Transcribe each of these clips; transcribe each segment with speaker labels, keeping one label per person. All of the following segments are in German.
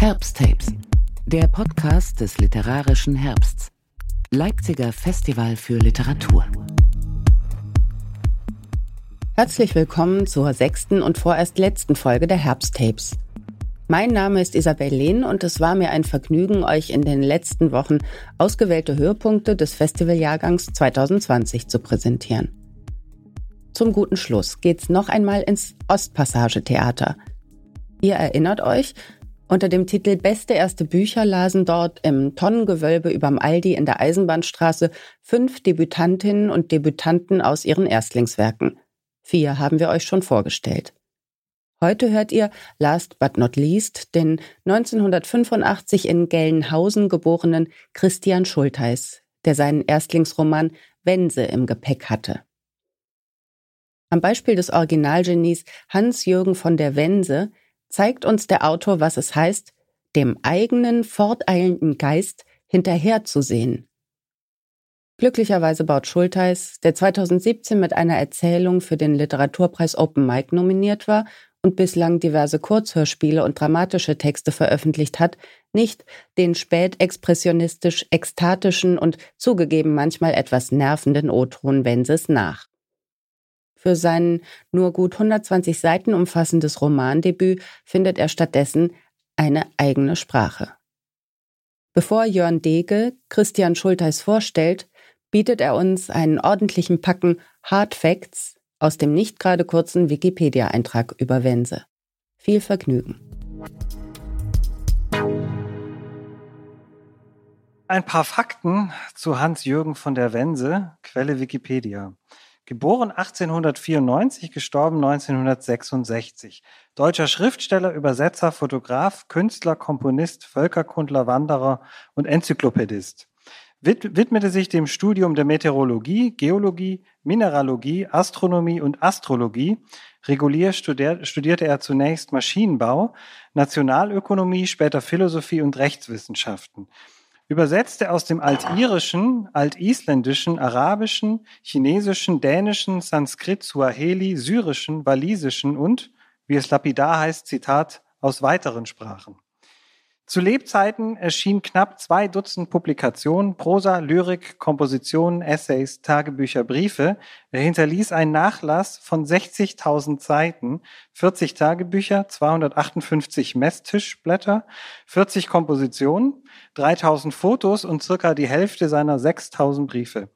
Speaker 1: Herbsttapes, der Podcast des literarischen Herbsts. Leipziger Festival für Literatur.
Speaker 2: Herzlich willkommen zur sechsten und vorerst letzten Folge der Herbsttapes. Mein Name ist Isabel Lehn und es war mir ein Vergnügen, euch in den letzten Wochen ausgewählte Höhepunkte des Festivaljahrgangs 2020 zu präsentieren. Zum guten Schluss geht's noch einmal ins Ostpassage-Theater. Ihr erinnert euch, unter dem Titel Beste erste Bücher lasen dort im Tonnengewölbe überm Aldi in der Eisenbahnstraße fünf Debütantinnen und Debütanten aus ihren Erstlingswerken. Vier haben wir euch schon vorgestellt. Heute hört ihr, last but not least, den 1985 in Gelnhausen geborenen Christian Schulteis, der seinen Erstlingsroman Wense im Gepäck hatte. Am Beispiel des Originalgenies Hans-Jürgen von der Wense zeigt uns der Autor, was es heißt, dem eigenen forteilenden Geist hinterherzusehen. Glücklicherweise baut Schulteis, der 2017 mit einer Erzählung für den Literaturpreis Open Mic nominiert war und bislang diverse Kurzhörspiele und dramatische Texte veröffentlicht hat, nicht den spätexpressionistisch ekstatischen und zugegeben manchmal etwas nervenden O-Ton Wenses nach. Für sein nur gut 120 Seiten umfassendes Romandebüt findet er stattdessen eine eigene Sprache. Bevor Jörn Dege Christian Schulteis vorstellt, bietet er uns einen ordentlichen Packen Hard Facts aus dem nicht gerade kurzen Wikipedia-Eintrag über Wense. Viel Vergnügen.
Speaker 3: Ein paar Fakten zu Hans-Jürgen von der Wense, Quelle Wikipedia. Geboren 1894, gestorben 1966. Deutscher Schriftsteller, Übersetzer, Fotograf, Künstler, Komponist, Völkerkundler, Wanderer und Enzyklopädist. Widmete sich dem Studium der Meteorologie, Geologie, Mineralogie, Astronomie und Astrologie. Regulier studierte er zunächst Maschinenbau, Nationalökonomie, später Philosophie und Rechtswissenschaften übersetzte aus dem Altirischen, Altisländischen, Arabischen, Chinesischen, Dänischen, Sanskrit, Suaheli, Syrischen, Walisischen und, wie es lapidar heißt, Zitat, aus weiteren Sprachen. Zu Lebzeiten erschienen knapp zwei Dutzend Publikationen, Prosa, Lyrik, Kompositionen, Essays, Tagebücher, Briefe. Er hinterließ einen Nachlass von 60.000 Seiten, 40 Tagebücher, 258 Messtischblätter, 40 Kompositionen, 3.000 Fotos und circa die Hälfte seiner 6.000 Briefe.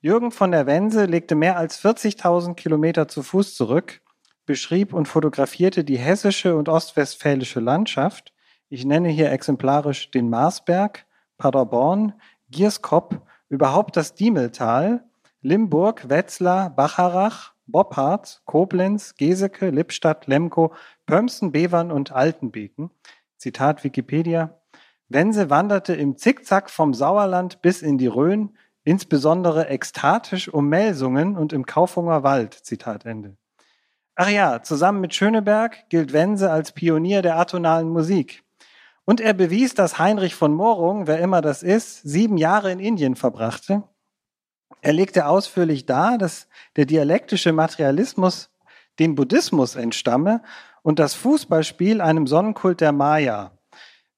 Speaker 3: Jürgen von der Wense legte mehr als 40.000 Kilometer zu Fuß zurück, beschrieb und fotografierte die hessische und ostwestfälische Landschaft, ich nenne hier exemplarisch den Marsberg, Paderborn, Gierskop, überhaupt das Diemeltal, Limburg, Wetzlar, Bacharach, Boppard, Koblenz, Geseke, Lippstadt, Lemko, Pömsen, Bevern und Altenbeken. Zitat Wikipedia. Wense wanderte im Zickzack vom Sauerland bis in die Rhön, insbesondere ekstatisch um Melsungen und im Kaufunger Wald. Zitat Ende. Ach ja, zusammen mit Schöneberg gilt Wense als Pionier der atonalen Musik. Und er bewies, dass Heinrich von Morung, wer immer das ist, sieben Jahre in Indien verbrachte. Er legte ausführlich dar, dass der dialektische Materialismus dem Buddhismus entstamme und das Fußballspiel einem Sonnenkult der Maya.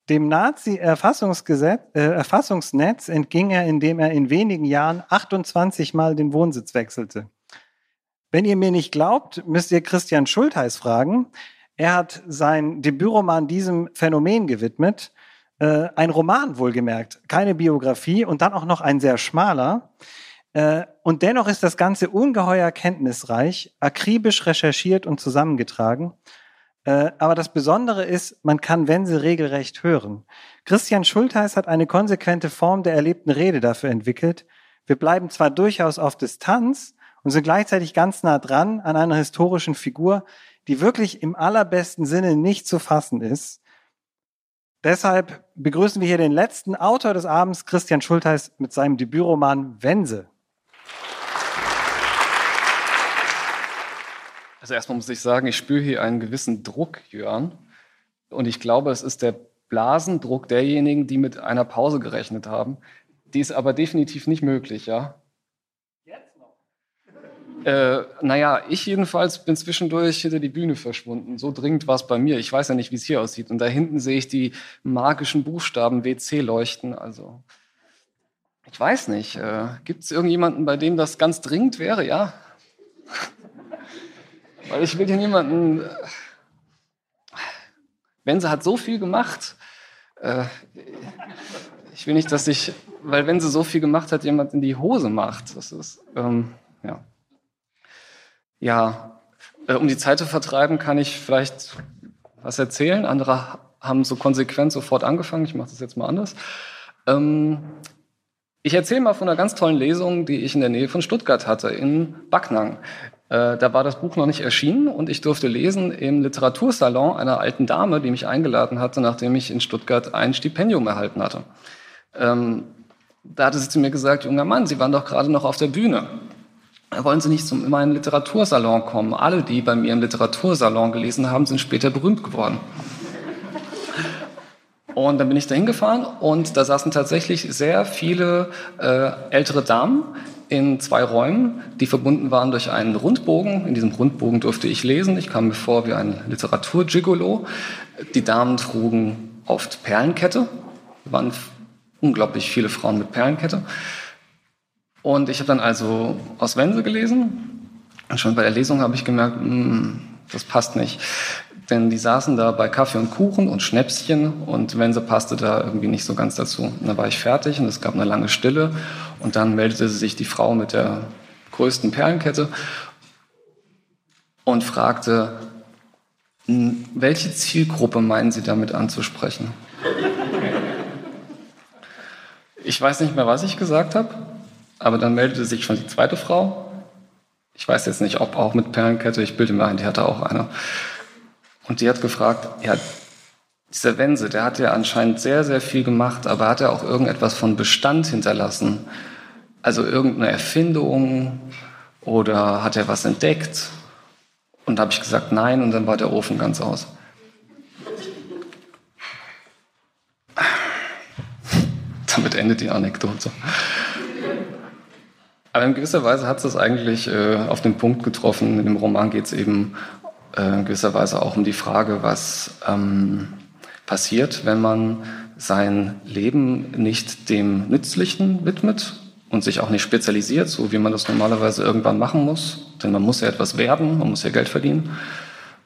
Speaker 3: Dem Nazi-Erfassungsnetz äh, entging er, indem er in wenigen Jahren 28 Mal den Wohnsitz wechselte. Wenn ihr mir nicht glaubt, müsst ihr Christian Schultheiß fragen. Er hat sein Debütroman diesem Phänomen gewidmet. Äh, ein Roman wohlgemerkt, keine Biografie und dann auch noch ein sehr schmaler. Äh, und dennoch ist das Ganze ungeheuer kenntnisreich, akribisch recherchiert und zusammengetragen. Äh, aber das Besondere ist, man kann Wense regelrecht hören. Christian Schultheiß hat eine konsequente Form der erlebten Rede dafür entwickelt. Wir bleiben zwar durchaus auf Distanz und sind gleichzeitig ganz nah dran an einer historischen Figur, die wirklich im allerbesten Sinne nicht zu fassen ist. Deshalb begrüßen wir hier den letzten Autor des Abends, Christian Schultheiß, mit seinem Debütroman Wense.
Speaker 4: Also erstmal muss ich sagen, ich spüre hier einen gewissen Druck, Jörn. Und ich glaube, es ist der Blasendruck derjenigen, die mit einer Pause gerechnet haben. Die ist aber definitiv nicht möglich, ja? Äh, naja, ich jedenfalls bin zwischendurch hinter die Bühne verschwunden. So dringend war es bei mir. Ich weiß ja nicht, wie es hier aussieht. Und da hinten sehe ich die magischen Buchstaben WC leuchten. Also, ich weiß nicht. Äh, Gibt es irgendjemanden, bei dem das ganz dringend wäre? Ja? Weil ich will hier niemanden. Äh, Wense hat so viel gemacht. Äh, ich will nicht, dass sich, weil wenn sie so viel gemacht hat, jemand in die Hose macht. Das ist, ähm, ja. Ja, äh, um die Zeit zu vertreiben, kann ich vielleicht was erzählen. Andere haben so konsequent sofort angefangen. Ich mache das jetzt mal anders. Ähm, ich erzähle mal von einer ganz tollen Lesung, die ich in der Nähe von Stuttgart hatte, in Backnang. Äh, da war das Buch noch nicht erschienen und ich durfte lesen im Literatursalon einer alten Dame, die mich eingeladen hatte, nachdem ich in Stuttgart ein Stipendium erhalten hatte. Ähm, da hatte sie zu mir gesagt, junger Mann, Sie waren doch gerade noch auf der Bühne wollen Sie nicht zum, in meinen Literatursalon kommen? Alle, die bei mir im Literatursalon gelesen haben, sind später berühmt geworden. Und dann bin ich da hingefahren und da saßen tatsächlich sehr viele äh, ältere Damen in zwei Räumen, die verbunden waren durch einen Rundbogen. In diesem Rundbogen durfte ich lesen. Ich kam mir vor wie ein Literaturgigolo. Die Damen trugen oft Perlenkette. Es waren unglaublich viele Frauen mit Perlenkette. Und ich habe dann also aus Wense gelesen. Und schon bei der Lesung habe ich gemerkt, mh, hm, das passt nicht. Denn die saßen da bei Kaffee und Kuchen und Schnäpschen und Wense passte da irgendwie nicht so ganz dazu. Und dann war ich fertig und es gab eine lange Stille. Und dann meldete sich die Frau mit der größten Perlenkette und fragte, welche Zielgruppe meinen Sie damit anzusprechen? Ich weiß nicht mehr, was ich gesagt habe. Aber dann meldete sich schon die zweite Frau. Ich weiß jetzt nicht, ob auch mit Perlenkette. Ich bilde mir ein, die hatte auch eine. Und die hat gefragt, ja, dieser Wense, der hat ja anscheinend sehr, sehr viel gemacht, aber hat er auch irgendetwas von Bestand hinterlassen? Also irgendeine Erfindung oder hat er was entdeckt? Und da habe ich gesagt, nein, und dann war der Ofen ganz aus. Damit endet die Anekdote. Aber in gewisser Weise hat es das eigentlich äh, auf den Punkt getroffen. In dem Roman geht es eben äh, in gewisser Weise auch um die Frage, was ähm, passiert, wenn man sein Leben nicht dem Nützlichen widmet und sich auch nicht spezialisiert, so wie man das normalerweise irgendwann machen muss. Denn man muss ja etwas werden, man muss ja Geld verdienen,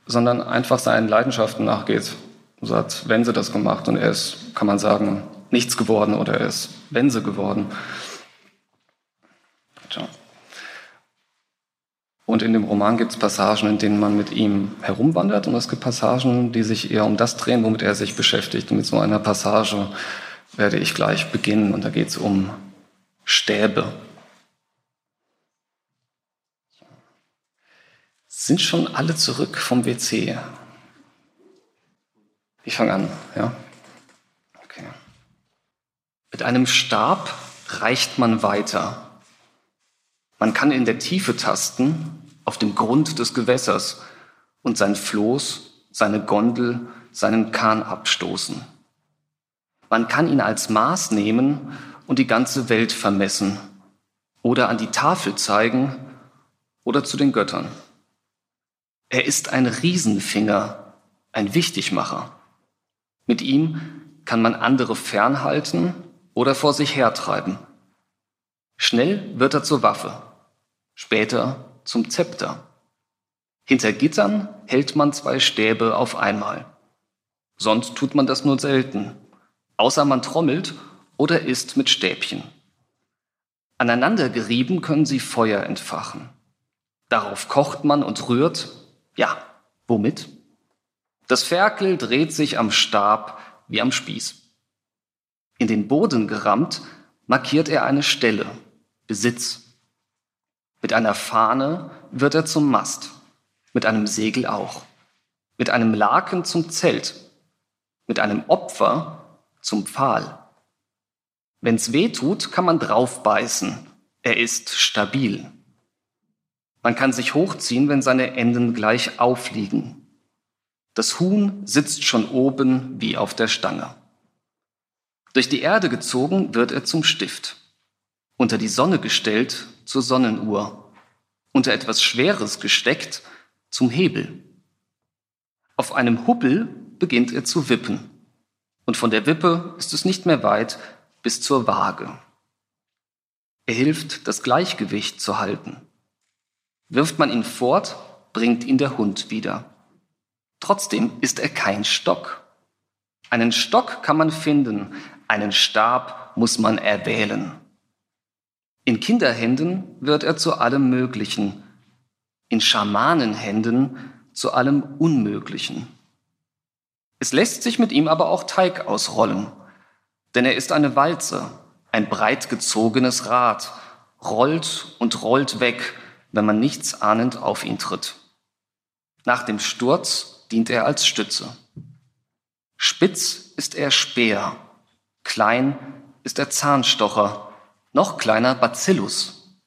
Speaker 4: sondern einfach seinen Leidenschaften nachgeht. So hat Wense das gemacht und er ist, kann man sagen, nichts geworden oder er ist Wense geworden. Tja. Und in dem Roman gibt es Passagen, in denen man mit ihm herumwandert und es gibt Passagen, die sich eher um das drehen, womit er sich beschäftigt. Und mit so einer Passage werde ich gleich beginnen und da geht es um Stäbe. Sind schon alle zurück vom WC? Ich fange an, ja? Okay. Mit einem Stab reicht man weiter man kann in der Tiefe tasten, auf dem Grund des Gewässers und sein Floß, seine Gondel, seinen Kahn abstoßen. Man kann ihn als Maß nehmen und die ganze Welt vermessen oder an die Tafel zeigen oder zu den Göttern. Er ist ein Riesenfinger, ein Wichtigmacher. Mit ihm kann man andere fernhalten oder vor sich hertreiben. Schnell wird er zur Waffe, später zum Zepter. Hinter Gittern hält man zwei Stäbe auf einmal. Sonst tut man das nur selten, außer man trommelt oder isst mit Stäbchen. Aneinander gerieben können sie Feuer entfachen. Darauf kocht man und rührt. Ja, womit? Das Ferkel dreht sich am Stab wie am Spieß. In den Boden gerammt markiert er eine Stelle, Besitz. Mit einer Fahne wird er zum Mast, mit einem Segel auch, mit einem Laken zum Zelt, mit einem Opfer zum Pfahl. Wenn's weh tut, kann man draufbeißen. Er ist stabil. Man kann sich hochziehen, wenn seine Enden gleich aufliegen. Das Huhn sitzt schon oben wie auf der Stange. Durch die Erde gezogen wird er zum Stift unter die Sonne gestellt zur Sonnenuhr unter etwas Schweres gesteckt, zum Hebel. Auf einem Hubbel beginnt er zu wippen. Und von der Wippe ist es nicht mehr weit bis zur Waage. Er hilft, das Gleichgewicht zu halten. Wirft man ihn fort, bringt ihn der Hund wieder. Trotzdem ist er kein Stock. Einen Stock kann man finden, einen Stab muss man erwählen. In Kinderhänden wird er zu allem Möglichen, in Schamanenhänden zu allem Unmöglichen. Es lässt sich mit ihm aber auch Teig ausrollen, denn er ist eine Walze, ein breit gezogenes Rad, rollt und rollt weg, wenn man nichts ahnend auf ihn tritt. Nach dem Sturz dient er als Stütze. Spitz ist er Speer, klein ist er Zahnstocher, noch kleiner Bacillus.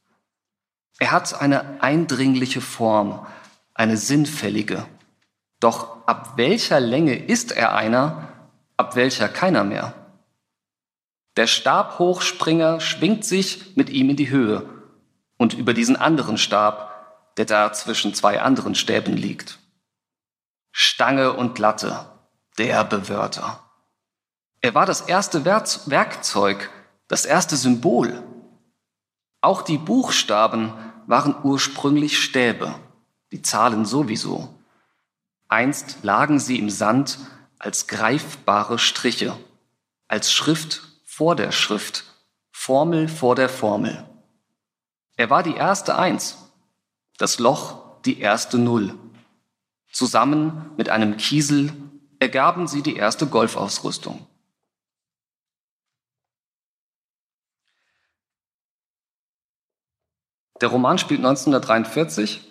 Speaker 4: Er hat eine eindringliche Form, eine sinnfällige. Doch ab welcher Länge ist er einer, ab welcher keiner mehr? Der Stabhochspringer schwingt sich mit ihm in die Höhe und über diesen anderen Stab, der da zwischen zwei anderen Stäben liegt. Stange und Latte, der Bewörter. Er war das erste Werkzeug, das erste Symbol. Auch die Buchstaben waren ursprünglich Stäbe, die Zahlen sowieso. Einst lagen sie im Sand als greifbare Striche, als Schrift vor der Schrift, Formel vor der Formel. Er war die erste Eins, das Loch die erste Null. Zusammen mit einem Kiesel ergaben sie die erste Golfausrüstung. Der Roman spielt 1943,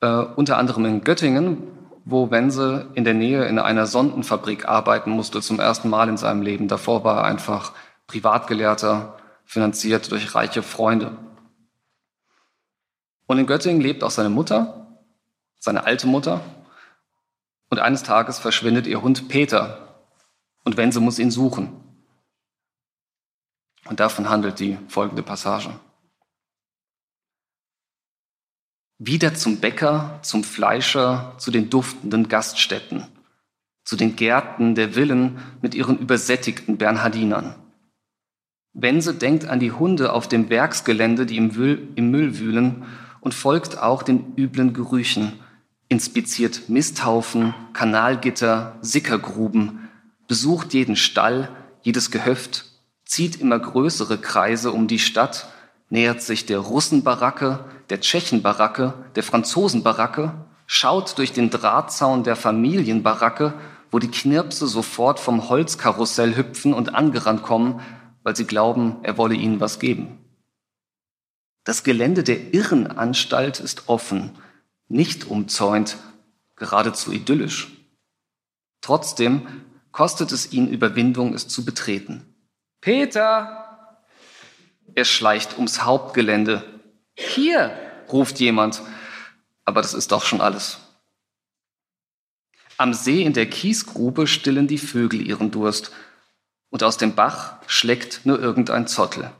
Speaker 4: äh, unter anderem in Göttingen, wo Wense in der Nähe in einer Sondenfabrik arbeiten musste, zum ersten Mal in seinem Leben. Davor war er einfach Privatgelehrter, finanziert durch reiche Freunde. Und in Göttingen lebt auch seine Mutter, seine alte Mutter. Und eines Tages verschwindet ihr Hund Peter. Und Wense muss ihn suchen. Und davon handelt die folgende Passage. Wieder zum Bäcker, zum Fleischer, zu den duftenden Gaststätten, zu den Gärten der Villen mit ihren übersättigten Bernhardinern. Wense denkt an die Hunde auf dem Werksgelände, die im, Müll, im Müll wühlen und folgt auch den üblen Gerüchen, inspiziert Misthaufen, Kanalgitter, Sickergruben, besucht jeden Stall, jedes Gehöft, zieht immer größere Kreise um die Stadt, nähert sich der Russenbaracke, der Tschechenbaracke, der Franzosenbaracke, schaut durch den Drahtzaun der Familienbaracke, wo die Knirpse sofort vom Holzkarussell hüpfen und angerannt kommen, weil sie glauben, er wolle ihnen was geben. Das Gelände der Irrenanstalt ist offen, nicht umzäunt, geradezu idyllisch. Trotzdem kostet es ihn Überwindung, es zu betreten. Peter! Er schleicht ums Hauptgelände. Hier, ruft jemand. Aber das ist doch schon alles. Am See in der Kiesgrube stillen die Vögel ihren Durst. Und aus dem Bach schlägt nur irgendein Zottel.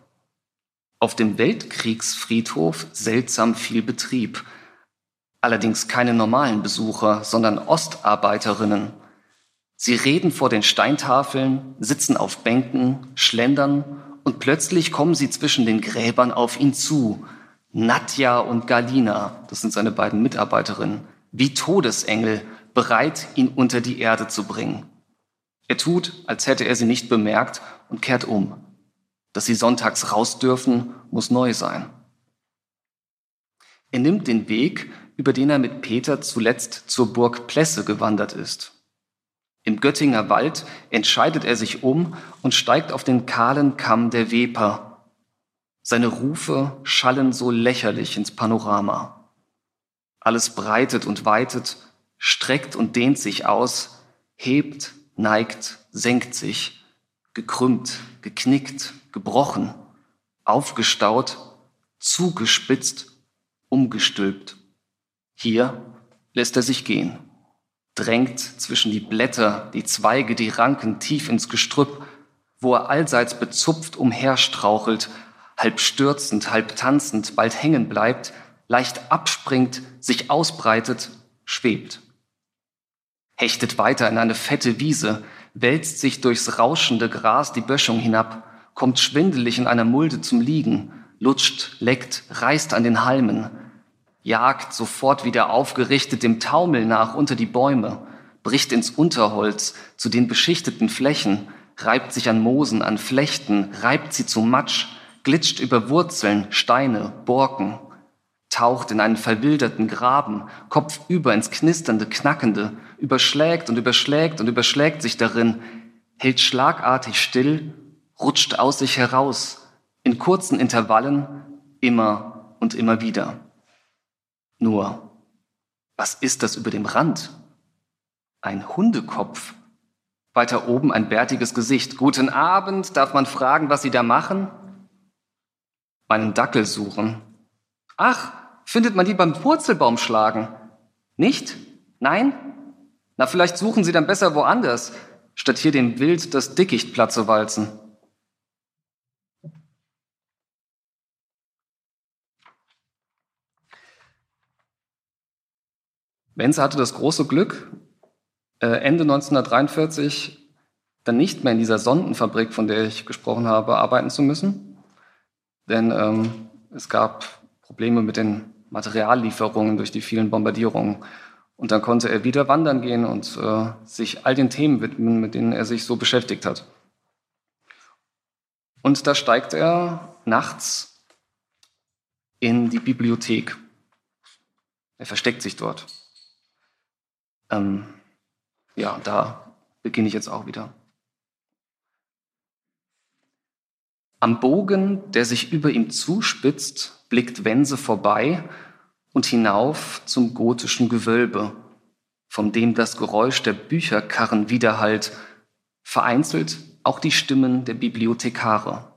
Speaker 4: Auf dem Weltkriegsfriedhof seltsam viel Betrieb. Allerdings keine normalen Besucher, sondern Ostarbeiterinnen. Sie reden vor den Steintafeln, sitzen auf Bänken, schlendern und plötzlich kommen sie zwischen den Gräbern auf ihn zu. Nadja und Galina, das sind seine beiden Mitarbeiterinnen, wie Todesengel, bereit, ihn unter die Erde zu bringen. Er tut, als hätte er sie nicht bemerkt und kehrt um. Dass sie sonntags raus dürfen, muss neu sein. Er nimmt den Weg, über den er mit Peter zuletzt zur Burg Plesse gewandert ist. Im Göttinger Wald entscheidet er sich um und steigt auf den kahlen Kamm der Weper. Seine Rufe schallen so lächerlich ins Panorama. Alles breitet und weitet, streckt und dehnt sich aus, hebt, neigt, senkt sich, gekrümmt, geknickt, gebrochen, aufgestaut, zugespitzt, umgestülpt. Hier lässt er sich gehen drängt zwischen die Blätter, die Zweige, die Ranken tief ins Gestrüpp, wo er allseits bezupft umherstrauchelt, halb stürzend, halb tanzend, bald hängen bleibt, leicht abspringt, sich ausbreitet, schwebt. Hechtet weiter in eine fette Wiese, wälzt sich durchs rauschende Gras die Böschung hinab, kommt schwindelig in einer Mulde zum Liegen, lutscht, leckt, reißt an den Halmen, jagt sofort wieder aufgerichtet dem Taumel nach unter die Bäume, bricht ins Unterholz zu den beschichteten Flächen, reibt sich an Moosen, an Flechten, reibt sie zu Matsch, glitscht über Wurzeln, Steine, Borken, taucht in einen verwilderten Graben, kopfüber ins knisternde, knackende, überschlägt und überschlägt und überschlägt sich darin, hält schlagartig still, rutscht aus sich heraus, in kurzen Intervallen, immer und immer wieder. Nur, was ist das über dem Rand? Ein Hundekopf. Weiter oben ein bärtiges Gesicht. Guten Abend, darf man fragen, was Sie da machen? Meinen Dackel suchen. Ach, findet man die beim Purzelbaum schlagen? Nicht? Nein? Na, vielleicht suchen Sie dann besser woanders, statt hier dem Wild das Dickicht platt zu walzen. Wenzel hatte das große Glück, äh, Ende 1943 dann nicht mehr in dieser Sondenfabrik, von der ich gesprochen habe, arbeiten zu müssen. Denn ähm, es gab Probleme mit den Materiallieferungen durch die vielen Bombardierungen. Und dann konnte er wieder wandern gehen und äh, sich all den Themen widmen, mit denen er sich so beschäftigt hat. Und da steigt er nachts in die Bibliothek. Er versteckt sich dort. Ähm, ja, da beginne ich jetzt auch wieder. Am Bogen, der sich über ihm zuspitzt, blickt Wense vorbei und hinauf zum gotischen Gewölbe, von dem das Geräusch der Bücherkarren widerhallt, vereinzelt auch die Stimmen der Bibliothekare.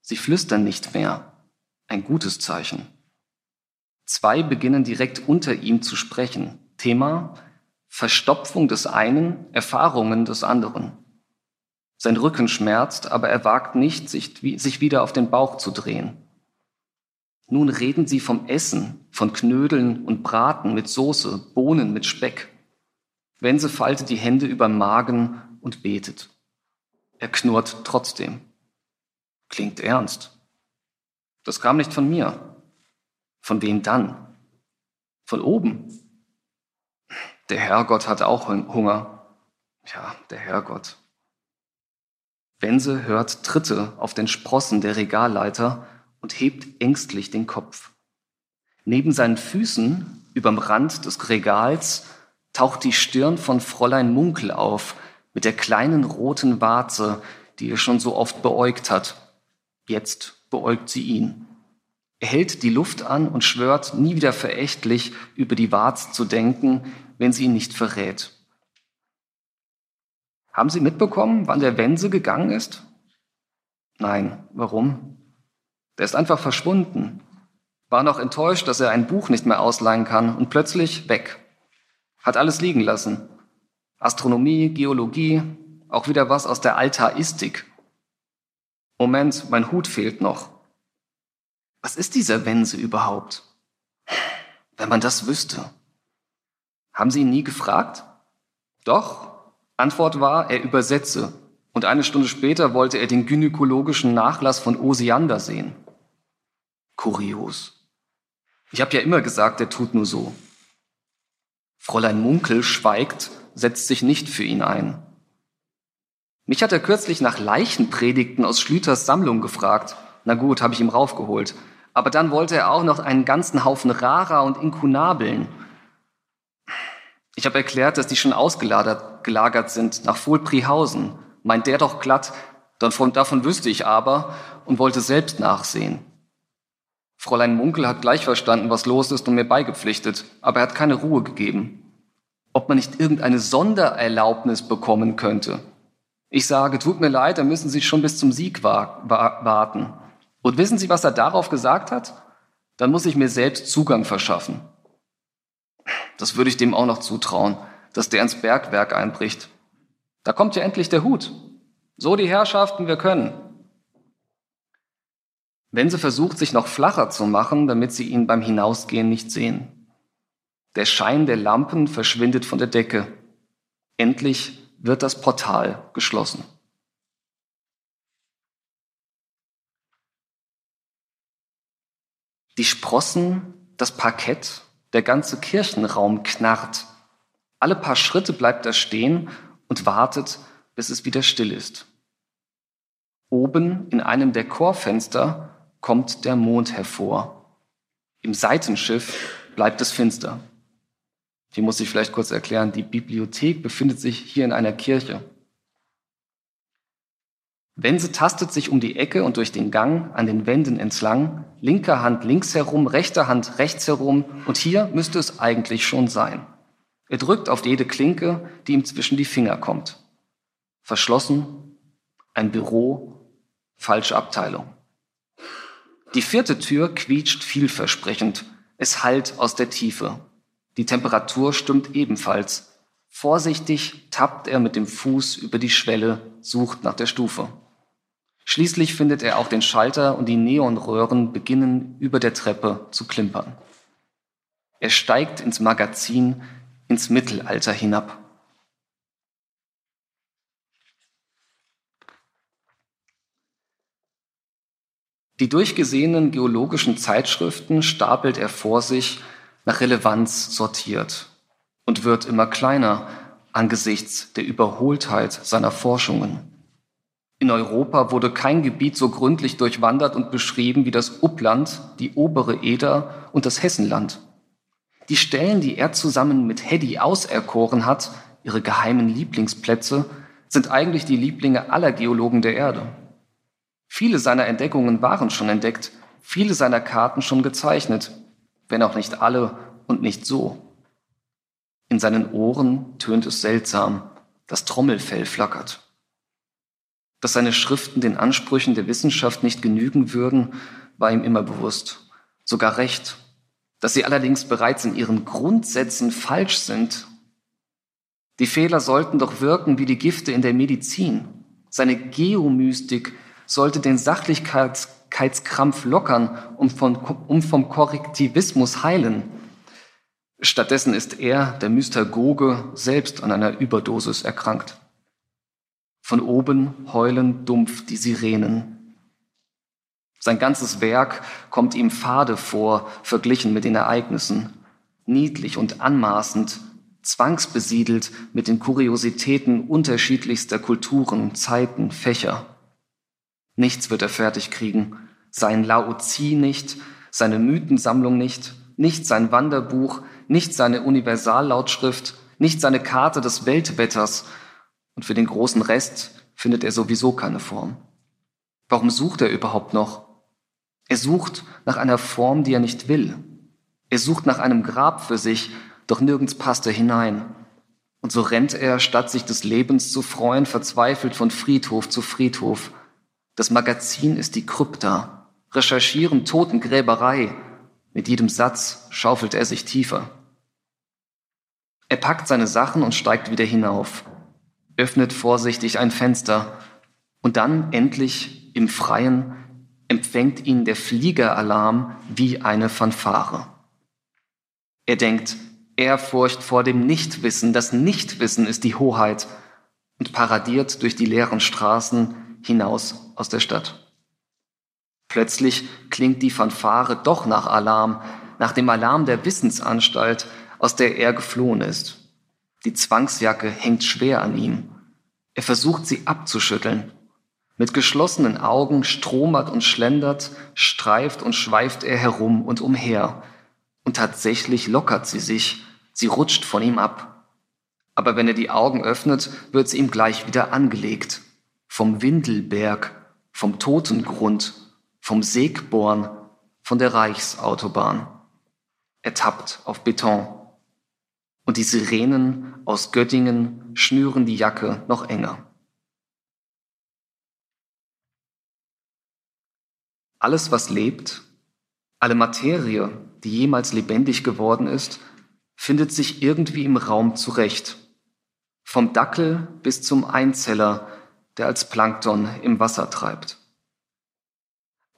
Speaker 4: Sie flüstern nicht mehr, ein gutes Zeichen. Zwei beginnen direkt unter ihm zu sprechen. Thema Verstopfung des einen, Erfahrungen des anderen. Sein Rücken schmerzt, aber er wagt nicht, sich, sich wieder auf den Bauch zu drehen. Nun reden sie vom Essen, von Knödeln und Braten mit Soße, Bohnen mit Speck. Wense faltet die Hände über Magen und betet. Er knurrt trotzdem. Klingt ernst. Das kam nicht von mir. Von wem dann? Von oben. Der Herrgott hatte auch Hunger. Ja, der Herrgott. Wense hört Tritte auf den Sprossen der Regalleiter und hebt ängstlich den Kopf. Neben seinen Füßen, überm Rand des Regals, taucht die Stirn von Fräulein Munkel auf, mit der kleinen roten Warze, die er schon so oft beäugt hat. Jetzt beäugt sie ihn. Er hält die Luft an und schwört, nie wieder verächtlich über die Warze zu denken, wenn sie ihn nicht verrät. Haben Sie mitbekommen, wann der Wense gegangen ist? Nein, warum? Der ist einfach verschwunden, war noch enttäuscht, dass er ein Buch nicht mehr ausleihen kann und plötzlich weg. Hat alles liegen lassen. Astronomie, Geologie, auch wieder was aus der Altaistik. Moment, mein Hut fehlt noch. Was ist dieser Wense überhaupt? Wenn man das wüsste. Haben Sie ihn nie gefragt? Doch. Antwort war, er übersetze. Und eine Stunde später wollte er den gynäkologischen Nachlass von Osiander sehen. Kurios. Ich habe ja immer gesagt, er tut nur so. Fräulein Munkel schweigt, setzt sich nicht für ihn ein. Mich hat er kürzlich nach Leichenpredigten aus Schlüters Sammlung gefragt. Na gut, habe ich ihm raufgeholt. Aber dann wollte er auch noch einen ganzen Haufen Rara und Inkunabeln. Ich habe erklärt, dass die schon ausgelagert gelagert sind nach Vohlprihausen. Meint der doch glatt, davon, davon wüsste ich aber und wollte selbst nachsehen. Fräulein Munkel hat gleich verstanden, was los ist und mir beigepflichtet, aber er hat keine Ruhe gegeben. Ob man nicht irgendeine Sondererlaubnis bekommen könnte. Ich sage, tut mir leid, da müssen Sie schon bis zum Sieg warten. Und wissen Sie, was er darauf gesagt hat? Dann muss ich mir selbst Zugang verschaffen. Das würde ich dem auch noch zutrauen, dass der ins Bergwerk einbricht. Da kommt ja endlich der Hut. So die Herrschaften, wir können. Wense versucht, sich noch flacher zu machen, damit sie ihn beim Hinausgehen nicht sehen. Der Schein der Lampen verschwindet von der Decke. Endlich wird das Portal geschlossen. Die Sprossen, das Parkett, der ganze Kirchenraum knarrt. Alle paar Schritte bleibt er stehen und wartet, bis es wieder still ist. Oben in einem der Chorfenster kommt der Mond hervor. Im Seitenschiff bleibt es finster. Hier muss ich vielleicht kurz erklären, die Bibliothek befindet sich hier in einer Kirche. Wense tastet sich um die Ecke und durch den Gang an den Wänden entlang, linker Hand links herum, rechter Hand rechts herum und hier müsste es eigentlich schon sein. Er drückt auf jede Klinke, die ihm zwischen die Finger kommt. Verschlossen, ein Büro, falsche Abteilung. Die vierte Tür quietscht vielversprechend. Es hallt aus der Tiefe. Die Temperatur stimmt ebenfalls. Vorsichtig tappt er mit dem Fuß über die Schwelle, sucht nach der Stufe. Schließlich findet er auch den Schalter und die Neonröhren beginnen über der Treppe zu klimpern. Er steigt ins Magazin, ins Mittelalter hinab. Die durchgesehenen geologischen Zeitschriften stapelt er vor sich, nach Relevanz sortiert und wird immer kleiner angesichts der Überholtheit seiner Forschungen. In Europa wurde kein Gebiet so gründlich durchwandert und beschrieben wie das Uppland, die obere Eder und das Hessenland. Die Stellen, die er zusammen mit Heddy auserkoren hat, ihre geheimen Lieblingsplätze, sind eigentlich die Lieblinge aller Geologen der Erde. Viele seiner Entdeckungen waren schon entdeckt, viele seiner Karten schon gezeichnet, wenn auch nicht alle und nicht so. In seinen Ohren tönt es seltsam, das Trommelfell flackert. Dass seine Schriften den Ansprüchen der Wissenschaft nicht genügen würden, war ihm immer bewusst, sogar recht. Dass sie allerdings bereits in ihren Grundsätzen falsch sind. Die Fehler sollten doch wirken wie die Gifte in der Medizin. Seine Geomystik sollte den Sachlichkeitskrampf lockern und von, um vom Korrektivismus heilen. Stattdessen ist er, der Mystagoge, selbst an einer Überdosis erkrankt. Von oben heulen dumpf die Sirenen. Sein ganzes Werk kommt ihm fade vor, verglichen mit den Ereignissen, niedlich und anmaßend, zwangsbesiedelt mit den Kuriositäten unterschiedlichster Kulturen, Zeiten, Fächer. Nichts wird er fertig kriegen. Sein Laozi nicht, seine Mythensammlung nicht, nicht sein Wanderbuch, nicht seine Universallautschrift, nicht seine Karte des Weltwetters. Und für den großen Rest findet er sowieso keine Form. Warum sucht er überhaupt noch? Er sucht nach einer Form, die er nicht will. Er sucht nach einem Grab für sich, doch nirgends passt er hinein. Und so rennt er, statt sich des Lebens zu freuen, verzweifelt von Friedhof zu Friedhof, das Magazin ist die Krypta. Recherchieren, Totengräberei. Mit jedem Satz schaufelt er sich tiefer. Er packt seine Sachen und steigt wieder hinauf, öffnet vorsichtig ein Fenster und dann endlich im Freien empfängt ihn der Fliegeralarm wie eine Fanfare. Er denkt, Ehrfurcht vor dem Nichtwissen, das Nichtwissen ist die Hoheit und paradiert durch die leeren Straßen hinaus aus der Stadt. Plötzlich klingt die Fanfare doch nach Alarm, nach dem Alarm der Wissensanstalt, aus der er geflohen ist. Die Zwangsjacke hängt schwer an ihm. Er versucht sie abzuschütteln. Mit geschlossenen Augen stromert und schlendert, streift und schweift er herum und umher. Und tatsächlich lockert sie sich, sie rutscht von ihm ab. Aber wenn er die Augen öffnet, wird sie ihm gleich wieder angelegt. Vom Windelberg vom Totengrund, vom Segborn, von der Reichsautobahn. Er tappt auf Beton. Und die Sirenen aus Göttingen schnüren die Jacke noch enger. Alles, was lebt, alle Materie, die jemals lebendig geworden ist, findet sich irgendwie im Raum zurecht. Vom Dackel bis zum Einzeller, der als Plankton im Wasser treibt.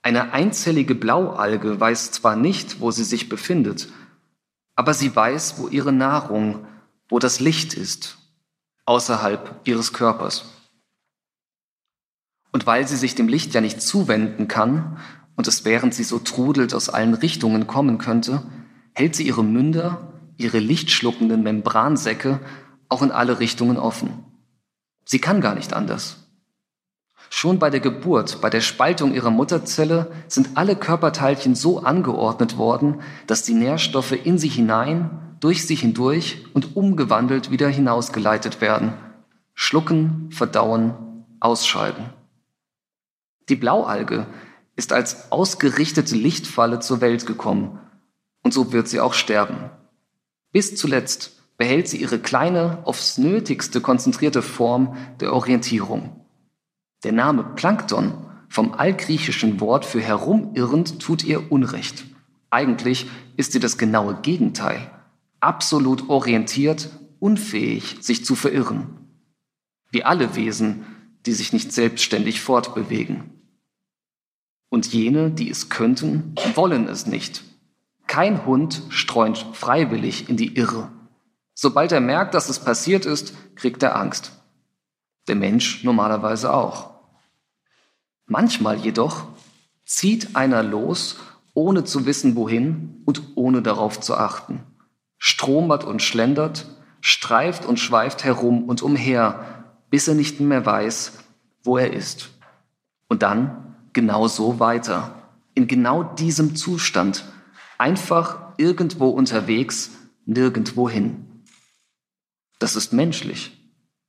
Speaker 4: Eine einzellige Blaualge weiß zwar nicht, wo sie sich befindet, aber sie weiß, wo ihre Nahrung, wo das Licht ist, außerhalb ihres Körpers. Und weil sie sich dem Licht ja nicht zuwenden kann und es während sie so trudelt aus allen Richtungen kommen könnte, hält sie ihre Münder, ihre lichtschluckenden Membransäcke auch in alle Richtungen offen. Sie kann gar nicht anders. Schon bei der Geburt, bei der Spaltung ihrer Mutterzelle sind alle Körperteilchen so angeordnet worden, dass die Nährstoffe in sie hinein, durch sie hindurch und umgewandelt wieder hinausgeleitet werden. Schlucken, verdauen, ausscheiden. Die Blaualge ist als ausgerichtete Lichtfalle zur Welt gekommen und so wird sie auch sterben. Bis zuletzt behält sie ihre kleine, aufs nötigste konzentrierte Form der Orientierung. Der Name Plankton vom altgriechischen Wort für herumirrend tut ihr Unrecht. Eigentlich ist sie das genaue Gegenteil. Absolut orientiert, unfähig, sich zu verirren. Wie alle Wesen, die sich nicht selbstständig fortbewegen. Und jene, die es könnten, wollen es nicht. Kein Hund streunt freiwillig in die Irre. Sobald er merkt, dass es passiert ist, kriegt er Angst. Der Mensch normalerweise auch. Manchmal jedoch zieht einer los, ohne zu wissen wohin und ohne darauf zu achten, stromert und schlendert, streift und schweift herum und umher, bis er nicht mehr weiß, wo er ist. Und dann genau so weiter, in genau diesem Zustand, einfach irgendwo unterwegs, nirgendwohin. Das ist menschlich,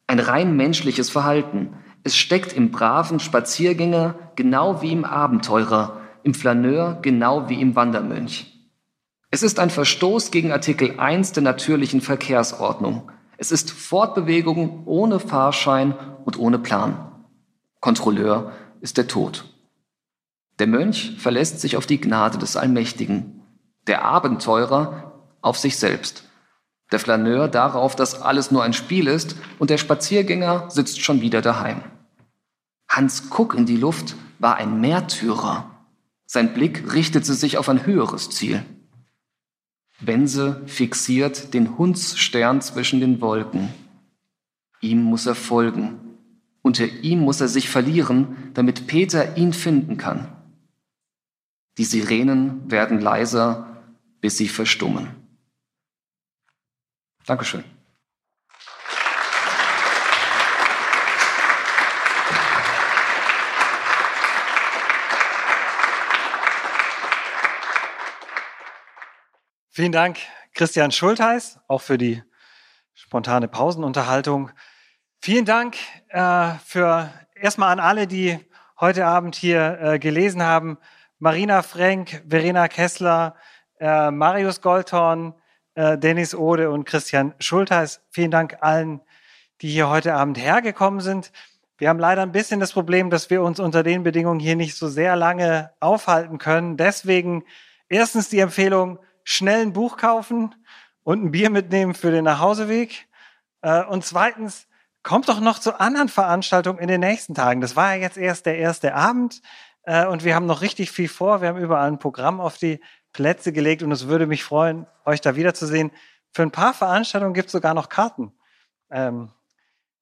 Speaker 4: ein rein menschliches Verhalten, es steckt im braven Spaziergänger genau wie im Abenteurer, im Flaneur genau wie im Wandermönch. Es ist ein Verstoß gegen Artikel 1 der natürlichen Verkehrsordnung. Es ist Fortbewegung ohne Fahrschein und ohne Plan. Kontrolleur ist der Tod. Der Mönch verlässt sich auf die Gnade des Allmächtigen, der Abenteurer auf sich selbst, der Flaneur darauf, dass alles nur ein Spiel ist und der Spaziergänger sitzt schon wieder daheim. Hans Kuck in die Luft war ein Märtyrer. Sein Blick richtete sich auf ein höheres Ziel. Bense fixiert den Hundsstern zwischen den Wolken. Ihm muss er folgen. Unter ihm muss er sich verlieren, damit Peter ihn finden kann. Die Sirenen werden leiser, bis sie verstummen. Dankeschön.
Speaker 3: Vielen Dank, Christian Schultheiß, auch für die spontane Pausenunterhaltung. Vielen Dank äh, für erstmal an alle, die heute Abend hier äh, gelesen haben. Marina Frenk, Verena Kessler, äh, Marius Goldhorn, äh, Dennis Ode und Christian Schultheiß. Vielen Dank allen, die hier heute Abend hergekommen sind. Wir haben leider ein bisschen das Problem, dass wir uns unter den Bedingungen hier nicht so sehr lange aufhalten können. Deswegen erstens die Empfehlung, schnell ein Buch kaufen und ein Bier mitnehmen für den Nachhauseweg. Äh, und zweitens, kommt doch noch zu anderen Veranstaltungen in den nächsten Tagen. Das war ja jetzt erst der erste Abend äh, und wir haben noch richtig viel vor. Wir haben überall ein Programm auf die Plätze gelegt und es würde mich freuen, euch da wiederzusehen. Für ein paar Veranstaltungen gibt es sogar noch Karten. Ähm,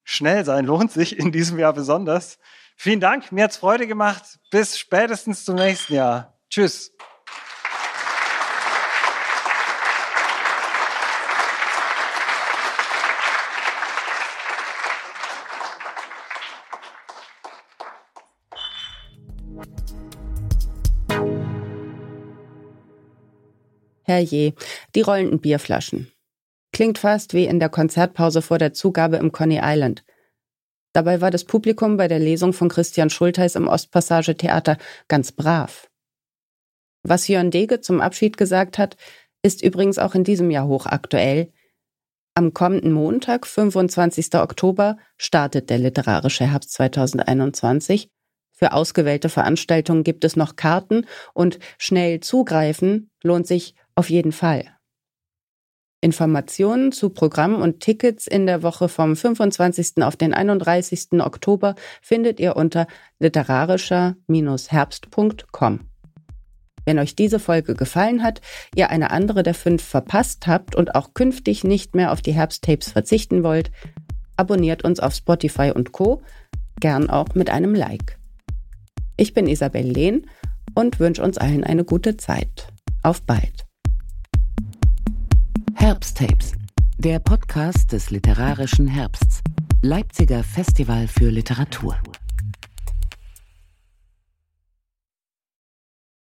Speaker 3: schnell sein lohnt sich in diesem Jahr besonders. Vielen Dank, mir hat's Freude gemacht. Bis spätestens zum nächsten Jahr. Tschüss.
Speaker 2: Herrje, die rollenden Bierflaschen. Klingt fast wie in der Konzertpause vor der Zugabe im Coney Island. Dabei war das Publikum bei der Lesung von Christian Schultheis im Ostpassage Theater ganz brav. Was Jörn Dege zum Abschied gesagt hat, ist übrigens auch in diesem Jahr hochaktuell. Am kommenden Montag, 25. Oktober, startet der literarische Herbst 2021. Für ausgewählte Veranstaltungen gibt es noch Karten und schnell zugreifen lohnt sich auf jeden Fall. Informationen zu Programm und Tickets in der Woche vom 25. auf den 31. Oktober findet ihr unter literarischer-herbst.com. Wenn euch diese Folge gefallen hat, ihr eine andere der fünf verpasst habt und auch künftig nicht mehr auf die Herbsttapes verzichten wollt, abonniert uns auf Spotify und Co. Gern auch mit einem Like. Ich bin Isabel Lehn und wünsche uns allen eine gute Zeit. Auf bald.
Speaker 1: Herbsttapes, der Podcast des literarischen Herbsts. Leipziger Festival für Literatur.